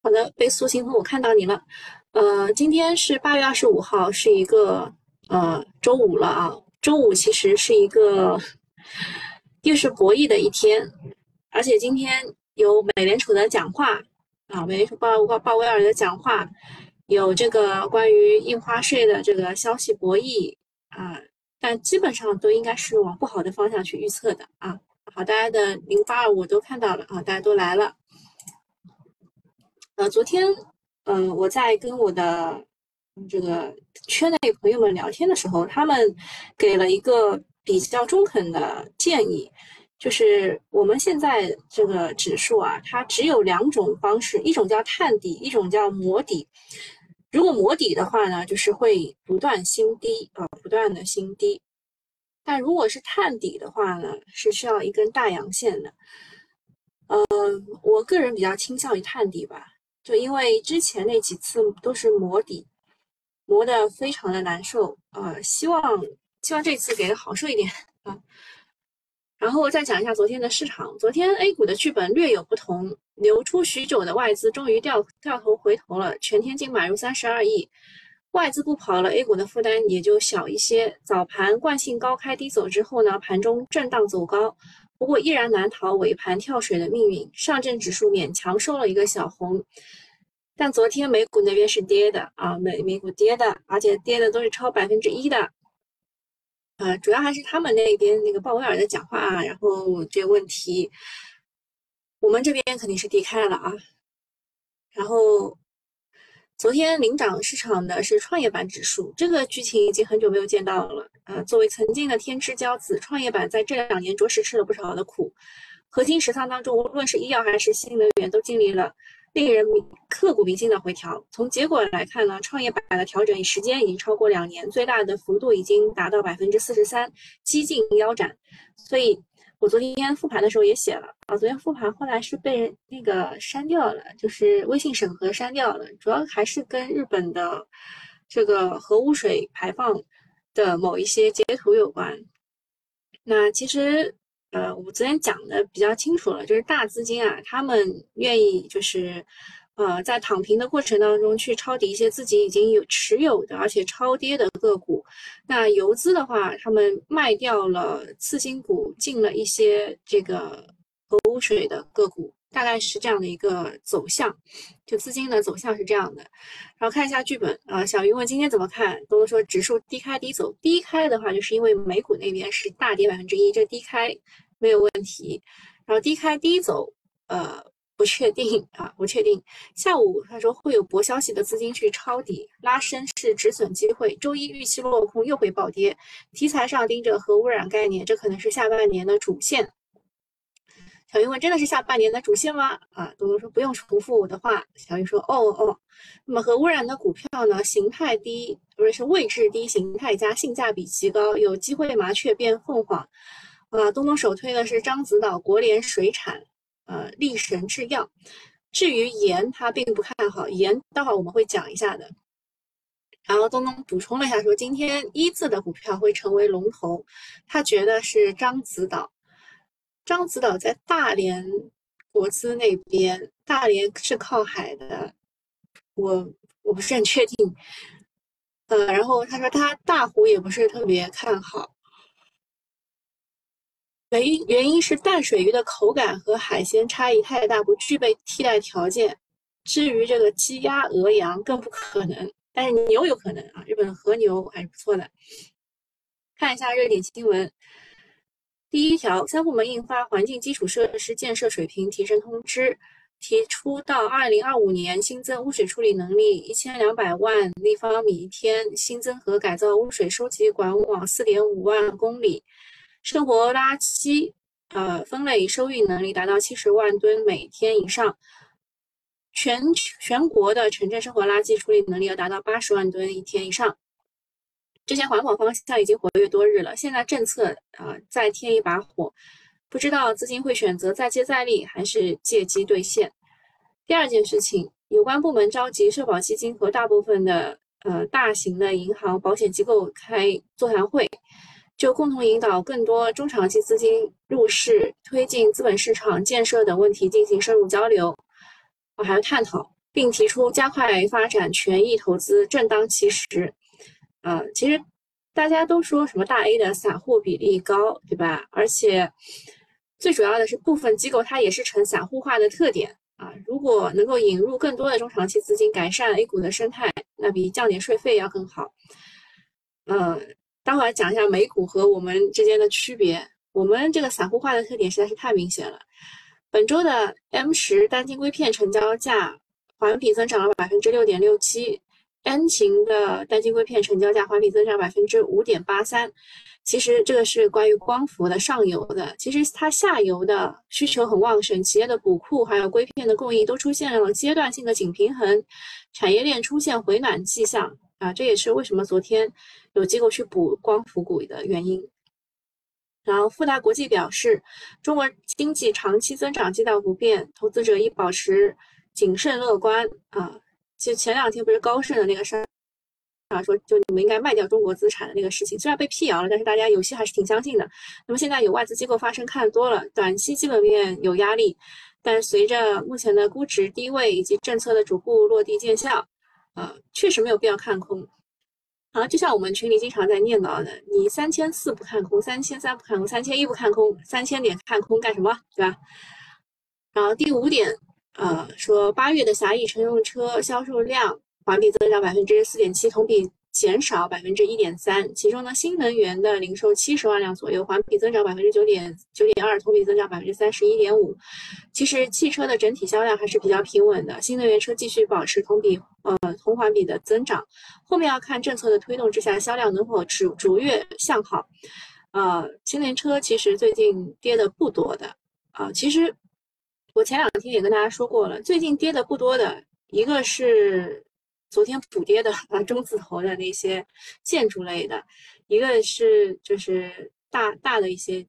好的，被苏星风，我看到你了。呃，今天是八月二十五号，是一个呃周五了啊。周五其实是一个又是博弈的一天，而且今天有美联储的讲话啊，美联储鲍鲍鲍威尔的讲话，有这个关于印花税的这个消息博弈啊，但基本上都应该是往不好的方向去预测的啊。好，大家的零八二五都看到了啊，大家都来了。呃，昨天，嗯，我在跟我的这个圈内朋友们聊天的时候，他们给了一个比较中肯的建议，就是我们现在这个指数啊，它只有两种方式，一种叫探底，一种叫磨底。如果磨底的话呢，就是会不断新低啊，不断的新低。但如果是探底的话呢，是需要一根大阳线的。呃，我个人比较倾向于探底吧。就因为之前那几次都是磨底，磨得非常的难受啊，希望希望这次给的好受一点啊。然后再讲一下昨天的市场，昨天 A 股的剧本略有不同，流出许久的外资终于掉掉头回头了，全天净买入三十二亿，外资不跑了，A 股的负担也就小一些。早盘惯性高开低走之后呢，盘中震荡走高，不过依然难逃尾盘跳水的命运，上证指数勉强收了一个小红。但昨天美股那边是跌的啊，美美股跌的，而且跌的都是超百分之一的，啊，主要还是他们那边那个鲍威尔的讲话啊，然后这个问题，我们这边肯定是低开了啊。然后昨天领涨市场的是创业板指数，这个剧情已经很久没有见到了啊。作为曾经的天之骄子，创业板在这两年着实吃了不少的苦，核心持仓当中，无论是医药还是新能源，都经历了。令人刻骨铭心的回调。从结果来看呢，创业板的调整时间已经超过两年，最大的幅度已经达到百分之四十三，几近腰斩。所以我昨天复盘的时候也写了啊，昨天复盘后来是被人那个删掉了，就是微信审核删掉了，主要还是跟日本的这个核污水排放的某一些截图有关。那其实。呃，我昨天讲的比较清楚了，就是大资金啊，他们愿意就是，呃，在躺平的过程当中去抄底一些自己已经有持有的而且超跌的个股。那游资的话，他们卖掉了次新股，进了一些这个核污水的个股，大概是这样的一个走向。就资金的走向是这样的。然后看一下剧本啊，小鱼问今天怎么看？多多说指数低开低走，低开的话就是因为美股那边是大跌百分之一，这低开。没有问题，然后低开低走，呃，不确定啊，不确定。下午他说会有薄消息的资金去抄底，拉升是止损机会。周一预期落空又会暴跌，题材上盯着核污染概念，这可能是下半年的主线。小鱼问真的是下半年的主线吗？啊，多多说不用重复我的话。小鱼说哦哦，那么核污染的股票呢，形态低，不是是位置低，形态佳，性价比极高，有机会麻雀变凤凰。啊，东东首推的是獐子岛国联水产，呃，力神制药。至于盐，他并不看好盐，待会儿我们会讲一下的。然后东东补充了一下，说今天一字的股票会成为龙头，他觉得是獐子岛。獐子岛在大连国资那边，大连是靠海的，我我不是很确定。呃，然后他说他大湖也不是特别看好。原因原因是淡水鱼的口感和海鲜差异太大，不具备替代条件。至于这个鸡鸭鹅羊更不可能，但是牛有可能啊。日本和牛还是不错的。看一下热点新闻，第一条，三部门印发《环境基础设施建设水平提升通知》，提出到二零二五年新增污水处理能力一千两百万立方米一天，新增和改造污水收集管网四点五万公里。生活垃圾，呃，分类收运能力达到七十万吨每天以上，全全国的城镇生活垃圾处理能力要达到八十万吨一天以上。之前环保方向已经活跃多日了，现在政策啊再添一把火，不知道资金会选择再接再厉，还是借机兑现。第二件事情，有关部门召集社保基金和大部分的呃大型的银行、保险机构开座谈会。就共同引导更多中长期资金入市、推进资本市场建设等问题进行深入交流，我，还要探讨。并提出加快发展权益投资正当其时。呃，其实大家都说什么大 A 的散户比例高，对吧？而且最主要的是部分机构它也是呈散户化的特点啊。如果能够引入更多的中长期资金，改善 A 股的生态，那比降点税费要更好。呃，待会儿讲一下美股和我们之间的区别。我们这个散户化的特点实在是太明显了。本周的 M 十单晶硅片成交价环比增长了百分之六点六七，N 型的单晶硅片成交价环比增长百分之五点八三。其实这个是关于光伏的上游的，其实它下游的需求很旺盛，企业的补库还有硅片的供应都出现了阶段性的紧平衡，产业链出现回暖迹象啊，这也是为什么昨天。有机构去补光伏股的原因。然后富达国际表示，中国经济长期增长基调不变，投资者应保持谨慎乐观啊。其实前两天不是高盛的那个事儿啊，说就你们应该卖掉中国资产的那个事情，虽然被辟谣了，但是大家有些还是挺相信的。那么现在有外资机构发声看多了，短期基本面有压力，但随着目前的估值低位以及政策的逐步落地见效，呃，确实没有必要看空。啊，就像我们群里经常在念叨的，你三千四不看空，三千三不看空，三千一不看空，三千点看空干什么？对吧？然后第五点，呃，说八月的狭义乘用车销售量环比增长百分之四点七，同比。减少百分之一点三，其中呢，新能源的零售七十万辆左右，环比增长百分之九点九点二，同比增长百分之三十一点五。其实汽车的整体销量还是比较平稳的，新能源车继续保持同比呃同环比的增长。后面要看政策的推动之下，销量能否逐逐月向好。呃，新能源车其实最近跌的不多的啊。其实我前两天也跟大家说过了，最近跌的不多的一个是。昨天补跌的啊，中字头的那些建筑类的，一个是就是大大的一些，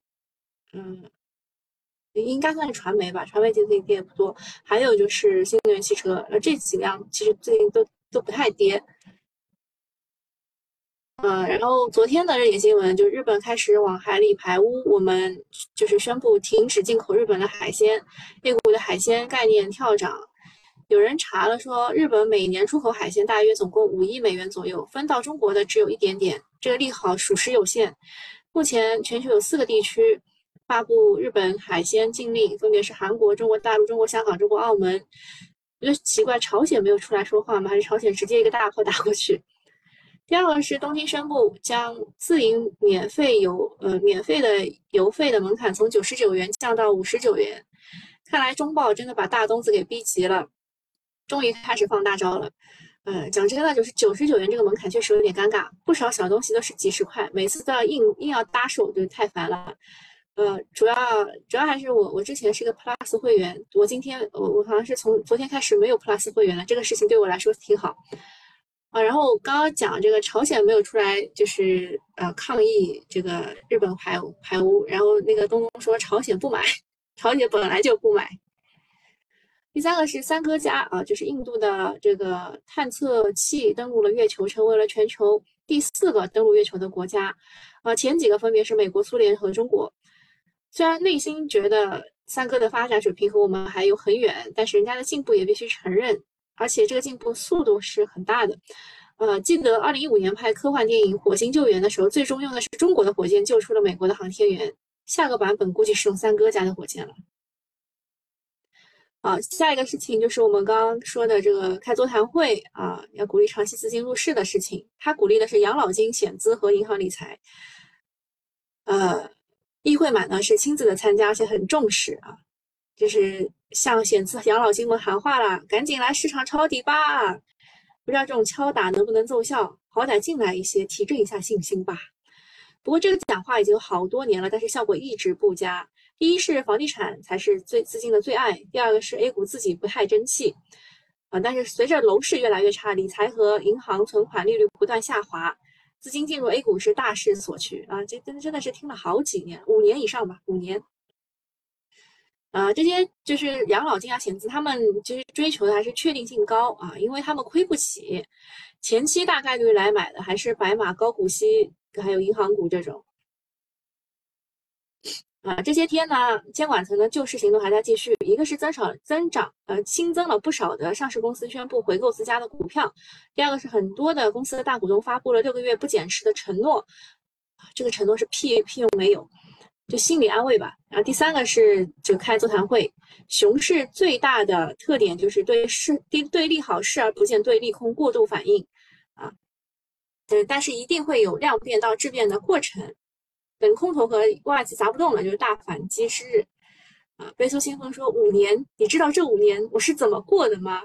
嗯，应该算是传媒吧，传媒最近跌不多。还有就是新能源汽车，呃，这几辆其实最近都都不太跌。嗯，然后昨天的热点新闻就是日本开始往海里排污，我们就是宣布停止进口日本的海鲜，A 股的海鲜概念跳涨。有人查了说，日本每年出口海鲜大约总共五亿美元左右，分到中国的只有一点点，这个利好属实有限。目前全球有四个地区发布日本海鲜禁令，分别是韩国、中国大陆、中国香港、中国澳门。觉得奇怪，朝鲜没有出来说话吗？还是朝鲜直接一个大炮打过去？第二个是东京宣布将自营免费油呃免费的油费的门槛从九十九元降到五十九元。看来中报真的把大东子给逼急了。终于开始放大招了，呃，讲真的，就是九十九元这个门槛确实有点尴尬，不少小东西都是几十块，每次都要硬硬要搭手，就太烦了。呃，主要主要还是我我之前是个 Plus 会员，我今天我我好像是从昨天开始没有 Plus 会员了，这个事情对我来说挺好啊。然后我刚刚讲这个朝鲜没有出来，就是呃抗议这个日本排排污，然后那个东东说朝鲜不买，朝鲜本来就不买。第三个是三哥家啊，就是印度的这个探测器登陆了月球，成为了全球第四个登陆月球的国家。啊，前几个分别是美国、苏联和中国。虽然内心觉得三哥的发展水平和我们还有很远，但是人家的进步也必须承认，而且这个进步速度是很大的。呃，记得二零一五年拍科幻电影《火星救援》的时候，最终用的是中国的火箭救出了美国的航天员。下个版本估计是用三哥家的火箭了。啊，下一个事情就是我们刚刚说的这个开座谈会啊，要鼓励长期资金入市的事情。他鼓励的是养老金、险资和银行理财。呃，议会满呢是亲自的参加，而且很重视啊，就是向险资、养老金们喊话了，赶紧来市场抄底吧！不知道这种敲打能不能奏效，好歹进来一些，提振一下信心吧。不过这个讲话已经有好多年了，但是效果一直不佳。第一是房地产才是最资金的最爱，第二个是 A 股自己不太争气，啊，但是随着楼市越来越差，理财和银行存款利率不断下滑，资金进入 A 股是大势所趋啊！这真真的是听了好几年，五年以上吧，五年。啊，这些就是养老金啊、险资，他们其实追求的还是确定性高啊，因为他们亏不起，前期大概率来买的还是白马高股息，还有银行股这种。啊，这些天呢，监管层的救市行动还在继续。一个是增少增长，呃，新增了不少的上市公司宣布回购自家的股票；第二个是很多的公司的大股东发布了六个月不减持的承诺，这个承诺是屁屁用没有，就心理安慰吧。然后第三个是就开座谈会。熊市最大的特点就是对市对对利好视而不见，对利空过度反应啊，对，但是一定会有量变到质变的过程。等空头和外资砸不动了，就是大反击之日啊！贝苏新风说五年，你知道这五年我是怎么过的吗？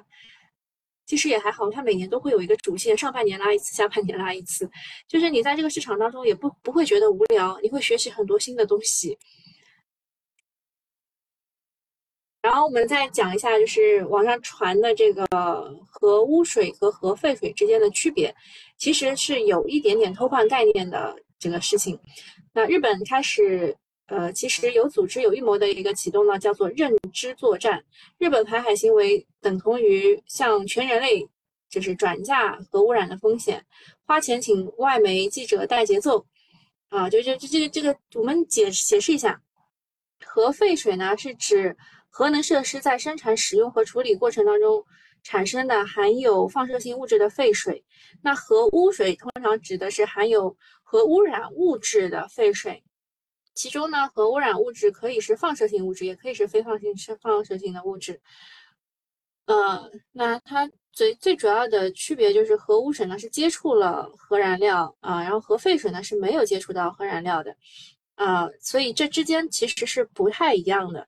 其实也还好，它每年都会有一个主线，上半年拉一次，下半年拉一次，就是你在这个市场当中也不不会觉得无聊，你会学习很多新的东西。然后我们再讲一下，就是网上传的这个核污水和核废水之间的区别，其实是有一点点偷换概念的这个事情。那日本开始，呃，其实有组织、有预谋的一个启动呢，叫做认知作战。日本排海行为等同于向全人类就是转嫁核污染的风险，花钱请外媒记者带节奏，啊，就就就这个这个，我们解解释一下，核废水呢是指核能设施在生产、使用和处理过程当中产生的含有放射性物质的废水，那核污水通常指的是含有。核污染物质的废水，其中呢，核污染物质可以是放射性物质，也可以是非放射性放射性的物质。呃，那它最最主要的区别就是核污水呢是接触了核燃料啊，然后核废水呢是没有接触到核燃料的啊，所以这之间其实是不太一样的。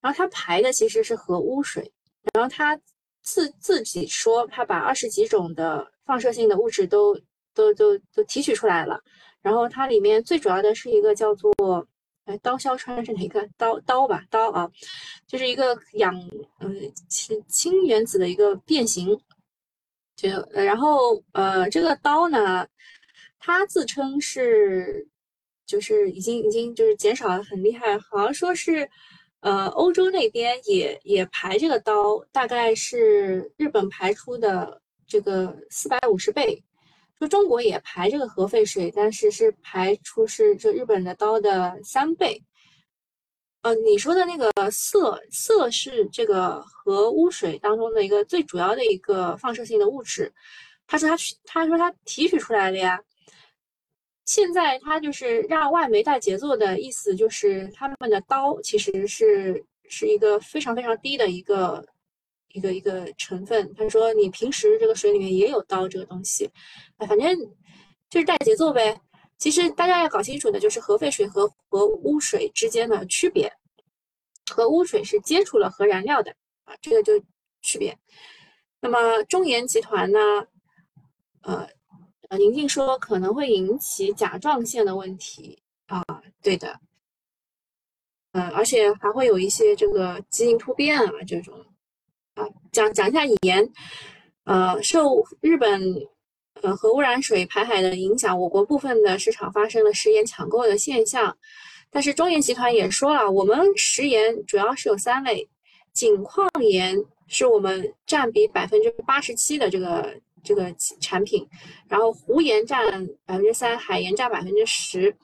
然后它排的其实是核污水，然后它自自己说它把二十几种的放射性的物质都。都都都提取出来了，然后它里面最主要的是一个叫做，哎，刀削川是哪个刀刀吧刀啊，就是一个氧嗯氢氢原子的一个变形，就然后呃这个刀呢，它自称是就是已经已经就是减少的很厉害，好像说是呃欧洲那边也也排这个刀，大概是日本排出的这个四百五十倍。就中国也排这个核废水，但是是排出是这日本的刀的三倍。呃，你说的那个色色是这个核污水当中的一个最主要的一个放射性的物质。他说他他说他提取出来了呀。现在他就是让外媒带节奏的意思，就是他们的刀其实是是一个非常非常低的一个。一个一个成分，他说你平时这个水里面也有刀这个东西，啊，反正就是带节奏呗。其实大家要搞清楚的就是核废水和核污水之间的区别，核污水是接触了核燃料的啊，这个就区别。那么中研集团呢，呃，宁静说可能会引起甲状腺的问题啊，对的，嗯，而且还会有一些这个基因突变啊这种。啊，讲讲一下盐，呃，受日本呃核污染水排海的影响，我国部分的市场发生了食盐抢购的现象。但是中盐集团也说了，我们食盐主要是有三类，井矿盐是我们占比百分之八十七的这个这个产品，然后湖盐占百分之三，海盐占百分之十。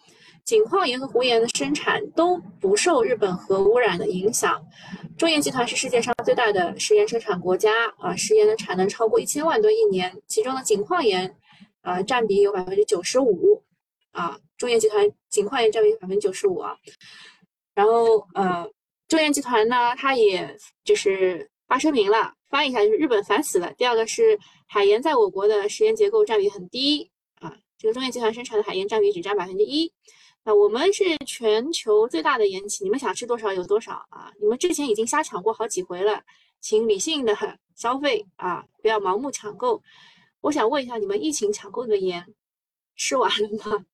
井矿盐和湖盐的生产都不受日本核污染的影响。中盐集团是世界上最大的食盐生产国家啊，食盐的产能超过一千万吨一年，其中的井矿盐，呃，占比有百分之九十五啊。中盐集团井矿盐占比百分之九十五啊。然后呃，中盐集团呢，它也就是发声明了，翻译一下就是日本烦死了。第二个是海盐在我国的食盐结构占比很低啊，这个中盐集团生产的海盐占比只占百分之一。那我们是全球最大的盐企，你们想吃多少有多少啊！你们之前已经瞎抢过好几回了，请理性的消费啊，不要盲目抢购。我想问一下，你们疫情抢购的盐吃完了吗？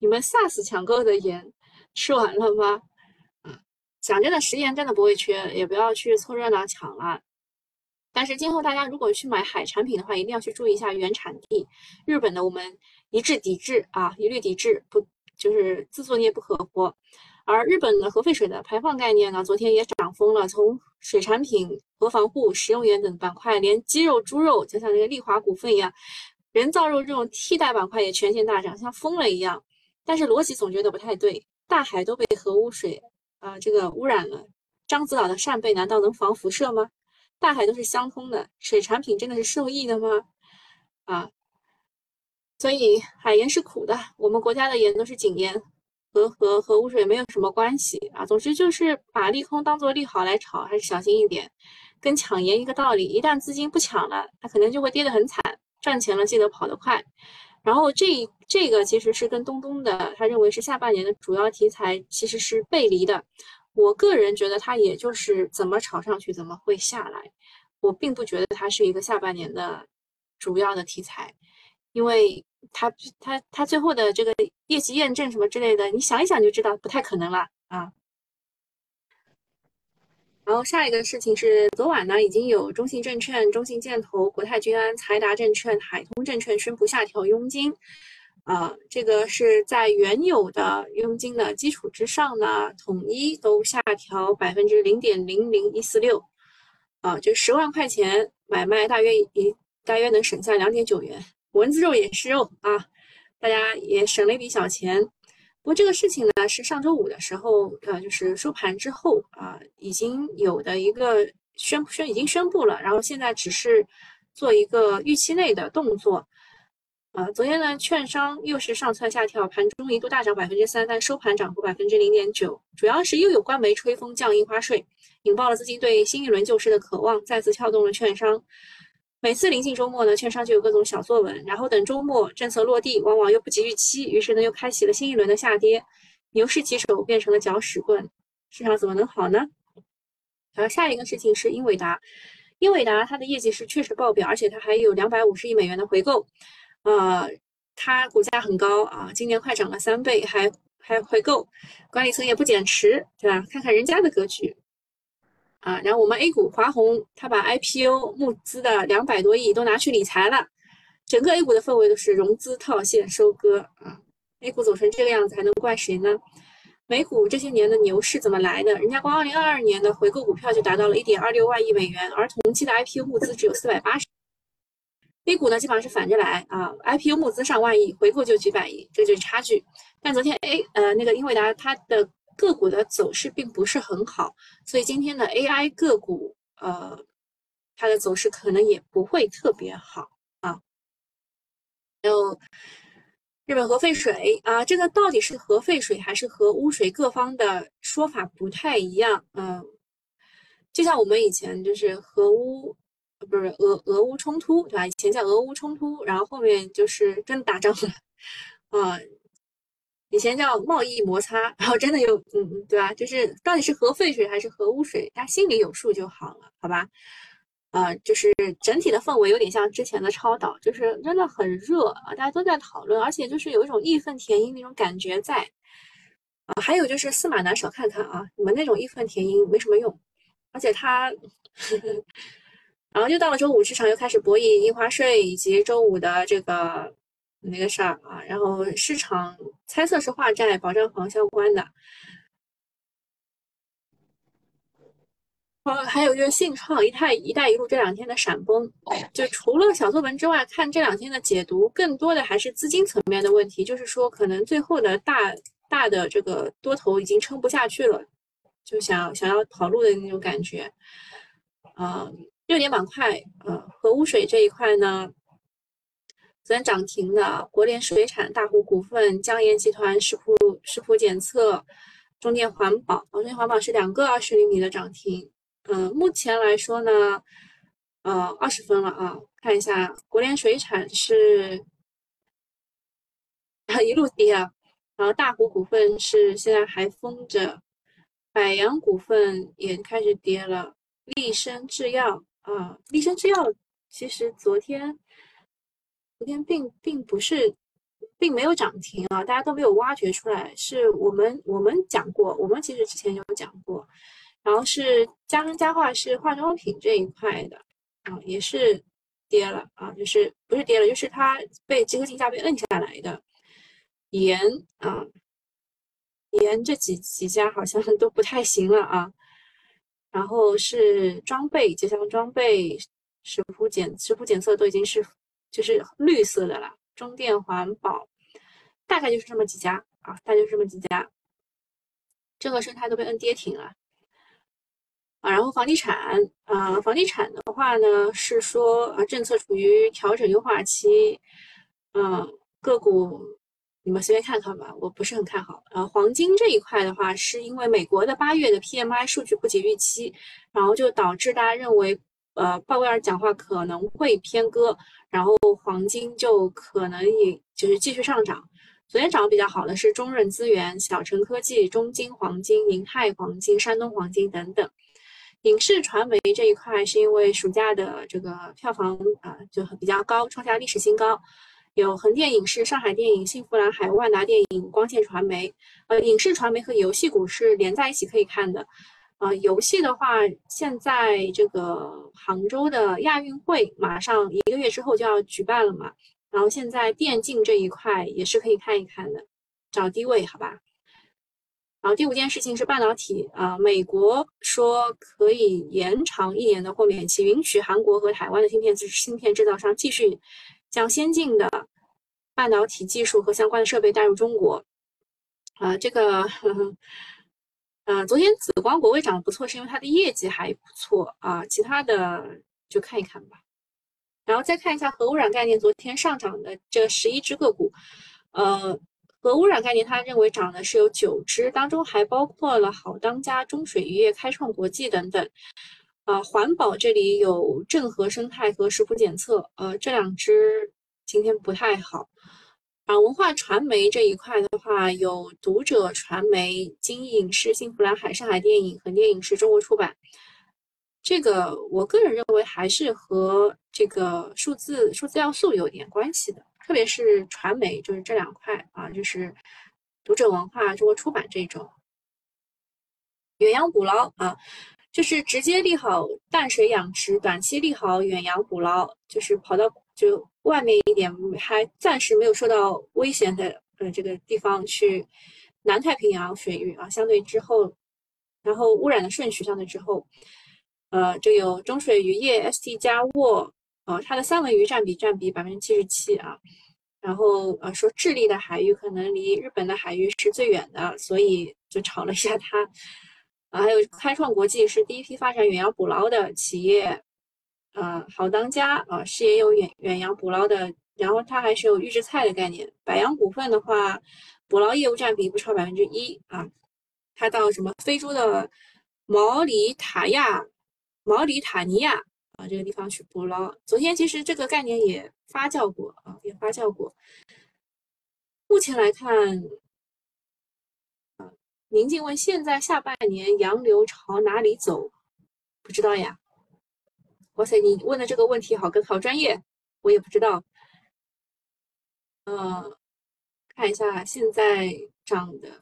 你们 SARS 抢购的盐吃完了吗？啊，讲真的，食盐真的不会缺，也不要去凑热闹抢了。但是今后大家如果去买海产品的话，一定要去注意一下原产地。日本的我们一致抵制啊，一律抵制，不。就是自作孽不可活，而日本的核废水的排放概念呢，昨天也涨疯了，从水产品、核防护、食用盐等板块，连鸡肉、猪肉，就像那个利华股份一样，人造肉这种替代板块也全线大涨，像疯了一样。但是逻辑总觉得不太对大海都被核污水啊这个污染了，獐子岛的扇贝难道能防辐射吗？大海都是相通的，水产品真的是受益的吗？啊，所以海盐是苦的，我们国家的盐都是井盐，和和和污水没有什么关系啊。总之就是把利空当做利好来炒，还是小心一点。跟抢盐一个道理，一旦资金不抢了，它可能就会跌得很惨。赚钱了记得跑得快。然后这这个其实是跟东东的他认为是下半年的主要题材其实是背离的。我个人觉得它也就是怎么炒上去怎么会下来，我并不觉得它是一个下半年的主要的题材，因为它它它最后的这个业绩验证什么之类的，你想一想就知道不太可能了啊。然后下一个事情是，昨晚呢已经有中信证券、中信建投、国泰君安、财达证券、海通证券宣布下调佣金，啊，这个是在原有的佣金的基础之上呢，统一都下调百分之零点零零一四六，啊，就十万块钱买卖大约一大约能省下两点九元，蚊子肉也是肉啊，大家也省了一笔小钱。不过这个事情呢，是上周五的时候，呃，就是收盘之后啊，已经有的一个宣宣已经宣布了，然后现在只是做一个预期内的动作。呃，昨天呢，券商又是上蹿下跳，盘中一度大涨百分之三，但收盘涨幅百分之零点九，主要是又有官媒吹风降印花税，引爆了资金对新一轮救市的渴望，再次撬动了券商。每次临近周末呢，券商就有各种小作文，然后等周末政策落地，往往又不及预期，于是呢又开启了新一轮的下跌，牛市起手变成了搅屎棍，市场怎么能好呢？然后下一个事情是英伟达，英伟达它的业绩是确实爆表，而且它还有两百五十亿美元的回购，呃，它股价很高啊，今年快涨了三倍，还还回购，管理层也不减持，对吧？看看人家的格局。啊，然后我们 A 股华虹，他把 IPO 募资的两百多亿都拿去理财了，整个 A 股的氛围都是融资套现收割啊。A 股走成这个样子，还能怪谁呢？美股这些年的牛市怎么来的？人家光2022年的回购股票就达到了1.26万亿美元，而同期的 IPO 募资只有480。A 股呢，基本上是反着来啊，IPO 募资上万亿，回购就几百亿，这就是差距。但昨天 A 呃那个英伟达它的。个股的走势并不是很好，所以今天的 AI 个股，呃，它的走势可能也不会特别好啊。还有日本核废水啊，这个到底是核废水还是核污水？各方的说法不太一样。嗯，就像我们以前就是核污，不是俄俄乌冲突，对吧？以前叫俄乌冲突，然后后面就是真打仗了，啊。以前叫贸易摩擦，然后真的有，嗯嗯，对吧？就是到底是核废水还是核污水，大家心里有数就好了，好吧？呃，就是整体的氛围有点像之前的超导，就是真的很热啊，大家都在讨论，而且就是有一种义愤填膺那种感觉在。啊，还有就是司马南少看看啊，你们那种义愤填膺没什么用，而且他，呵 呵然后又到了周五，市场又开始博弈印花税以及周五的这个。那个事儿啊，然后市场猜测是化债、保障房相关的。还有就是信创、一带一带一路这两天的闪崩，就除了小作文之外，看这两天的解读，更多的还是资金层面的问题，就是说可能最后的大大的这个多头已经撑不下去了，就想想要跑路的那种感觉。啊，热点板块，呃，核污水这一块呢？昨天涨停的国联水产、大湖股份、江盐集团、石普石普检测、中电环保，中电环保是两个二十厘米的涨停。嗯，目前来说呢，呃，二十分了啊。看一下国联水产是 一路跌啊，然后大湖股份是现在还封着，百洋股份也开始跌了，立生制药啊，立生制药其实昨天。昨天并并不是，并没有涨停啊，大家都没有挖掘出来。是我们我们讲过，我们其实之前有讲过。然后是佳生佳化是化妆品这一块的啊，也是跌了啊，就是不是跌了，就是它被集合竞价被摁下来的。盐啊，盐这几几家好像 都不太行了啊。然后是装备，就像装备、食谱检食谱检测都已经是。就是绿色的了，中电环保，大概就是这么几家啊，大概就是这么几家。这个生态都被摁跌停了。啊，然后房地产啊，房地产的话呢是说啊，政策处于调整优化期，嗯，个股你们随便看看吧，我不是很看好。呃，黄金这一块的话，是因为美国的八月的 PMI 数据不及预期，然后就导致大家认为，呃，鲍威尔讲话可能会偏鸽，然后黄金就可能也就是继续上涨。昨天涨得比较好的是中润资源、小城科技、中金黄金、银泰黄金、山东黄金等等。影视传媒这一块是因为暑假的这个票房啊就比较高，创下历史新高，有横店影视、上海电影、幸福蓝海、万达电影、光线传媒。呃，影视传媒和游戏股是连在一起可以看的。呃，游戏的话，现在这个杭州的亚运会马上一个月之后就要举办了嘛，然后现在电竞这一块也是可以看一看的，找低位好吧。然后第五件事情是半导体啊，美国说可以延长一年的豁免期，允许韩国和台湾的芯片制芯片制造商继续将先进的半导体技术和相关的设备带入中国。啊，这个，呃，昨天紫光国威涨得不错，是因为它的业绩还不错啊，其他的就看一看吧。然后再看一下核污染概念昨天上涨的这十一只个股，呃。核污染概念，他认为涨的是有九只，当中还包括了好当家、中水渔业、开创国际等等。啊，环保这里有正和生态和食谱检测，呃，这两只今天不太好。啊，文化传媒这一块的话，有读者传媒、金影视、幸福蓝海、上海电影、横店影视、中国出版。这个我个人认为还是和这个数字数字要素有点关系的。特别是传媒，就是这两块啊，就是读者文化、中国出版这种。远洋捕捞啊，就是直接利好淡水养殖，短期利好远洋捕捞，就是跑到就外面一点，还暂时没有受到危险的呃这个地方去南太平洋水域啊，相对之后，然后污染的顺序相对之后，呃，就有中水渔业、ST 加沃。呃，它的三文鱼占比占比百分之七十七啊，然后呃说智利的海域可能离日本的海域是最远的，所以就炒了一下它。啊，还有开创国际是第一批发展远洋捕捞的企业，呃，好当家啊是也有远远洋捕捞的，然后它还是有预制菜的概念。百洋股份的话，捕捞业务占比不超百分之一啊，它到什么非洲的毛里塔亚、毛里塔尼亚。啊，这个地方去捕捞。昨天其实这个概念也发酵过啊，也发酵过。目前来看，啊，宁静问现在下半年洋流朝哪里走？不知道呀。哇塞，你问的这个问题好跟好专业，我也不知道。呃，看一下现在涨的，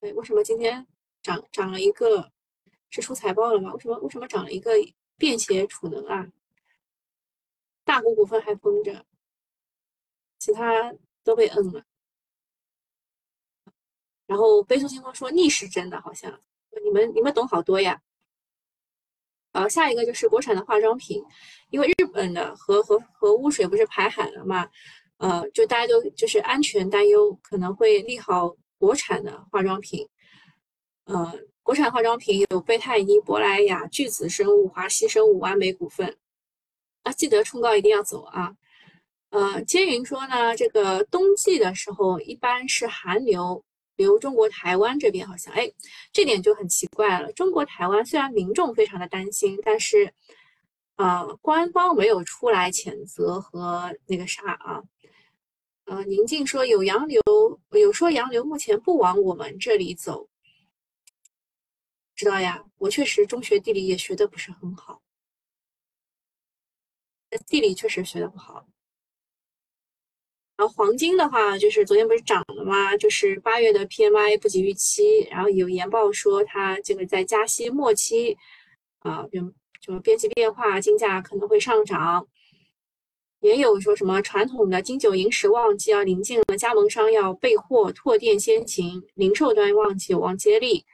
哎，为什么今天涨涨了一个？是出财报了吗？为什么为什么涨了一个？便携储能啊，大股股份还封着，其他都被摁了。然后悲痛星空说逆时针的，好像你们你们懂好多呀。呃，下一个就是国产的化妆品，因为日本的核核核污水不是排海了嘛，呃，就大家都就是安全担忧，可能会利好国产的化妆品，呃。国产化妆品有贝泰妮、珀莱雅、巨子生物、华西生物、完美股份啊，记得冲高一定要走啊。呃，千云说呢，这个冬季的时候一般是寒流比如中国台湾这边，好像哎，这点就很奇怪了。中国台湾虽然民众非常的担心，但是呃，官方没有出来谴责和那个啥啊。呃，宁静说有洋流，有说洋流目前不往我们这里走。知道呀，我确实中学地理也学的不是很好，地理确实学的不好。然后黄金的话，就是昨天不是涨了吗？就是八月的 PMI 不及预期，然后有研报说它这个在加息末期，啊，就什么边际变化，金价可能会上涨。也有说什么传统的金九银十旺季要临近了，加盟商要备货拓店先行，零售端旺季有望接力。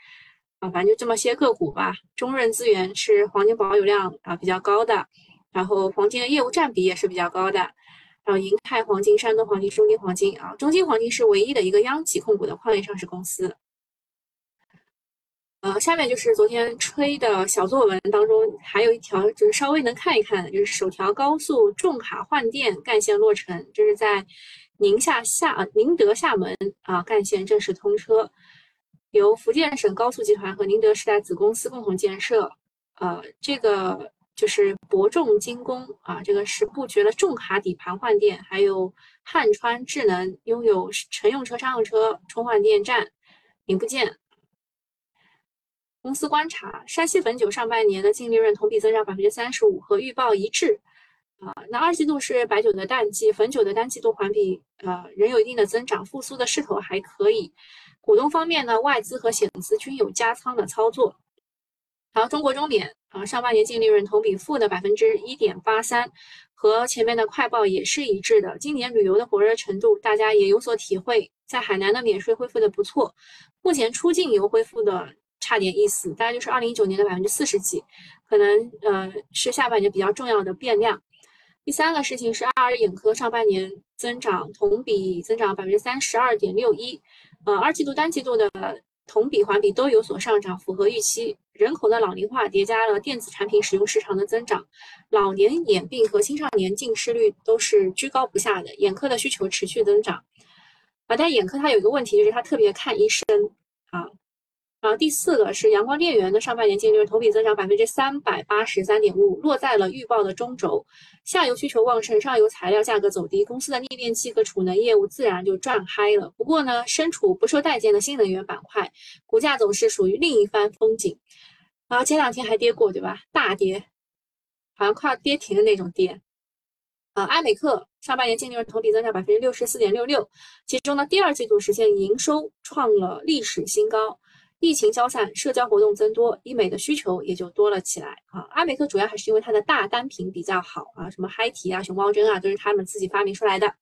啊，反正就这么些个股吧。中润资源是黄金保有量啊比较高的，然后黄金的业务占比也是比较高的。还有银泰黄金、山东黄金、中金黄金啊，中金黄金是唯一的一个央企控股的矿业上市公司。呃，下面就是昨天吹的小作文当中，还有一条就是稍微能看一看，就是首条高速重卡换电干线落成，这是在宁夏厦宁德厦门啊干线正式通车，由福建省高速集团和宁德时代子公司共同建设。呃，这个就是博重精工啊，这个是布局了重卡底盘换电，还有汉川智能拥有乘用车、商用车充换电站零部件。公司观察，山西汾酒上半年的净利润同比增长百分之三十五，和预报一致。啊，那二季度是白酒的淡季，汾酒的单季度环比呃仍有一定的增长，复苏的势头还可以。股东方面呢，外资和险资均有加仓的操作。好，中国中免啊，上半年净利润同比负的百分之一点八三，和前面的快报也是一致的。今年旅游的火热程度，大家也有所体会，在海南的免税恢复的不错，目前出境游恢复的。差点意思，大概就是二零一九年的百分之四十几，可能呃是下半年比较重要的变量。第三个事情是爱尔眼科上半年增长同比增长百分之三十二点六一，呃二季度单季度的同比环比都有所上涨，符合预期。人口的老龄化叠加了电子产品使用时长的增长，老年眼病和青少年近视率都是居高不下的，眼科的需求持续增长。啊，但眼科它有一个问题，就是它特别看医生啊。然后第四个是阳光电源的上半年净利润同比增长百分之三百八十三点五五，落在了预报的中轴。下游需求旺盛，上游材料价格走低，公司的逆变器和储能业务自然就赚嗨了。不过呢，身处不受待见的新能源板块，股价总是属于另一番风景。啊，前两天还跌过，对吧？大跌，好像快要跌停的那种跌。啊，埃美克上半年净利润同比增长百分之六十四点六六，其中呢，第二季度实现营收创了历史新高。疫情消散，社交活动增多，医美的需求也就多了起来啊。阿美克主要还是因为它的大单品比较好啊，什么嗨提啊、熊猫针啊，都是他们自己发明出来的。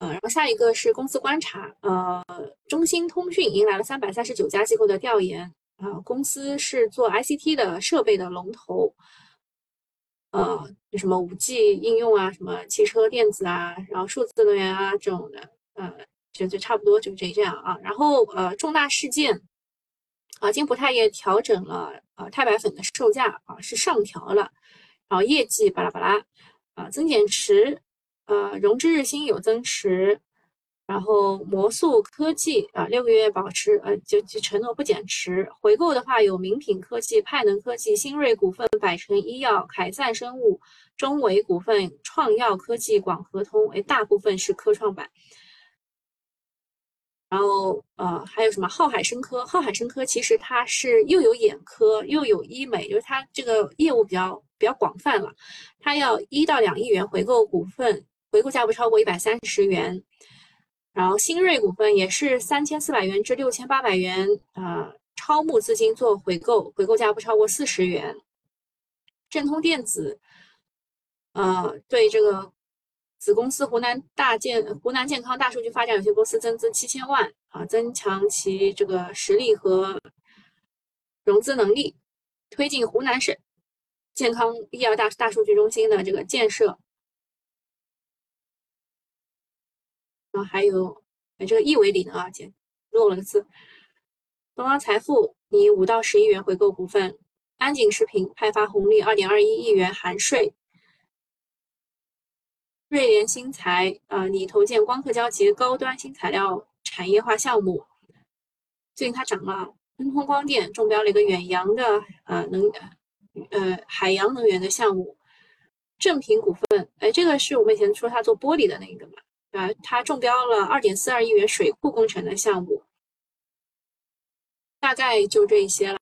呃，然后下一个是公司观察，呃，中兴通讯迎来了三百三十九家机构的调研啊，公司是做 ICT 的设备的龙头，呃，什么五 G 应用啊，什么汽车电子啊，然后数字能源啊这种的，呃。就就差不多就这这样啊，然后呃重大事件啊，金普钛业调整了呃钛白粉的售价啊是上调了，然后业绩巴拉巴拉啊增减持呃融资日新有增持，然后魔素科技啊六个月保持呃就就承诺不减持，回购的话有名品科技、派能科技、新锐股份、百城医药、凯赞生物、中维股份、创药科技、广和通，哎大部分是科创板。然后，呃，还有什么浩海生科？浩海生科其实它是又有眼科又有医美，就是它这个业务比较比较广泛了。它要一到两亿元回购股份，回购价不超过一百三十元。然后新锐股份也是三千四百元至六千八百元，啊，超募资金做回购，回购价不超过四十元。正通电子，呃，对这个。子公司湖南大健湖南健康大数据发展有限公司增资七千万啊，增强其这个实力和融资能力，推进湖南省健康医药大大数据中心的这个建设。然后还有哎，这个亿维理能啊，姐漏了个字。东方财富拟五到十亿元回购股份，安景食品派发红利二点二一亿元含税。瑞联新材啊，拟投建光刻胶及高端新材料产业化项目。最近它涨了。恩通光电中标了一个远洋的呃能呃海洋能源的项目。正品股份，哎，这个是我们以前说它做玻璃的那个嘛，对吧？它中标了二点四二亿元水库工程的项目。大概就这一些了，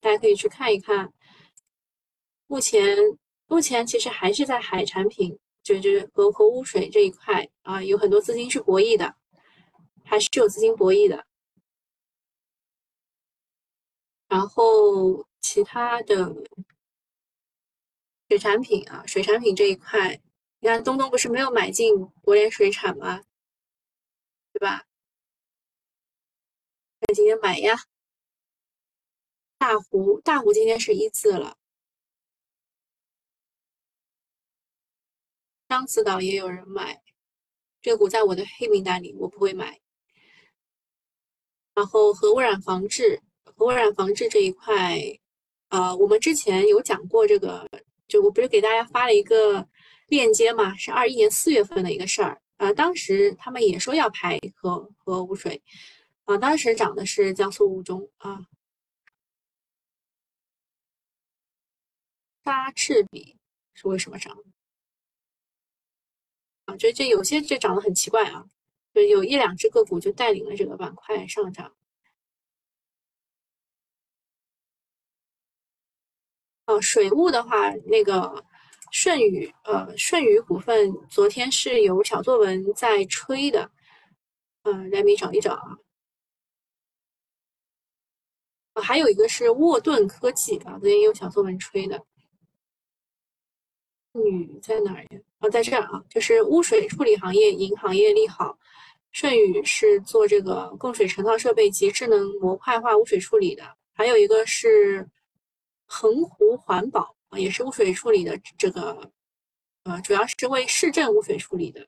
大家可以去看一看。目前目前其实还是在海产品。就就是和和污水这一块啊，有很多资金去博弈的，还是有资金博弈的。然后其他的水产品啊，水产品这一块，你看东东不是没有买进国联水产吗？对吧？那今天买呀，大湖大湖今天是一字了。獐子岛也有人买，这个股在我的黑名单里，我不会买。然后核污染防治核污染防治这一块，呃，我们之前有讲过这个，就我不是给大家发了一个链接嘛，是二一年四月份的一个事儿，啊，当时他们也说要排核核污水，啊，当时涨的是江苏吴中啊，沙赤比是为什么涨？啊，就这有些就涨得很奇怪啊，就有一两只个股就带领了这个板块上涨。呃，水务的话，那个舜宇，呃，舜宇股份昨天是有小作文在吹的，嗯，来米找一找啊。还有一个是沃顿科技啊，昨天也有小作文吹的。女在哪儿呀？啊，在这儿啊，就是污水处理行业银行业利好。舜宇是做这个供水成套设备及智能模块化污水处理的，还有一个是恒湖环保也是污水处理的这个，呃，主要是为市政污水处理的。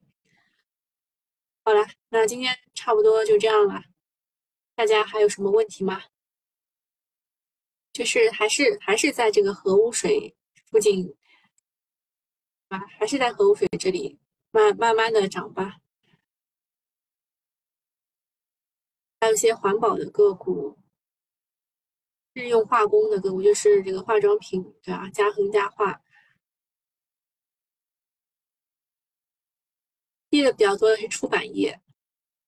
好了，那今天差不多就这样了，大家还有什么问题吗？就是还是还是在这个核污水附近。啊，还是在核污水这里慢慢慢的涨吧。还有些环保的个股，日用化工的个股，就是这个化妆品，对啊？嘉恒家化跌的比较多的是出版业，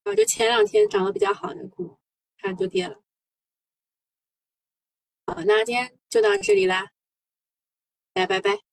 啊，就前两天涨得比较好的股，它就跌了。好，那今天就到这里啦，大家拜拜。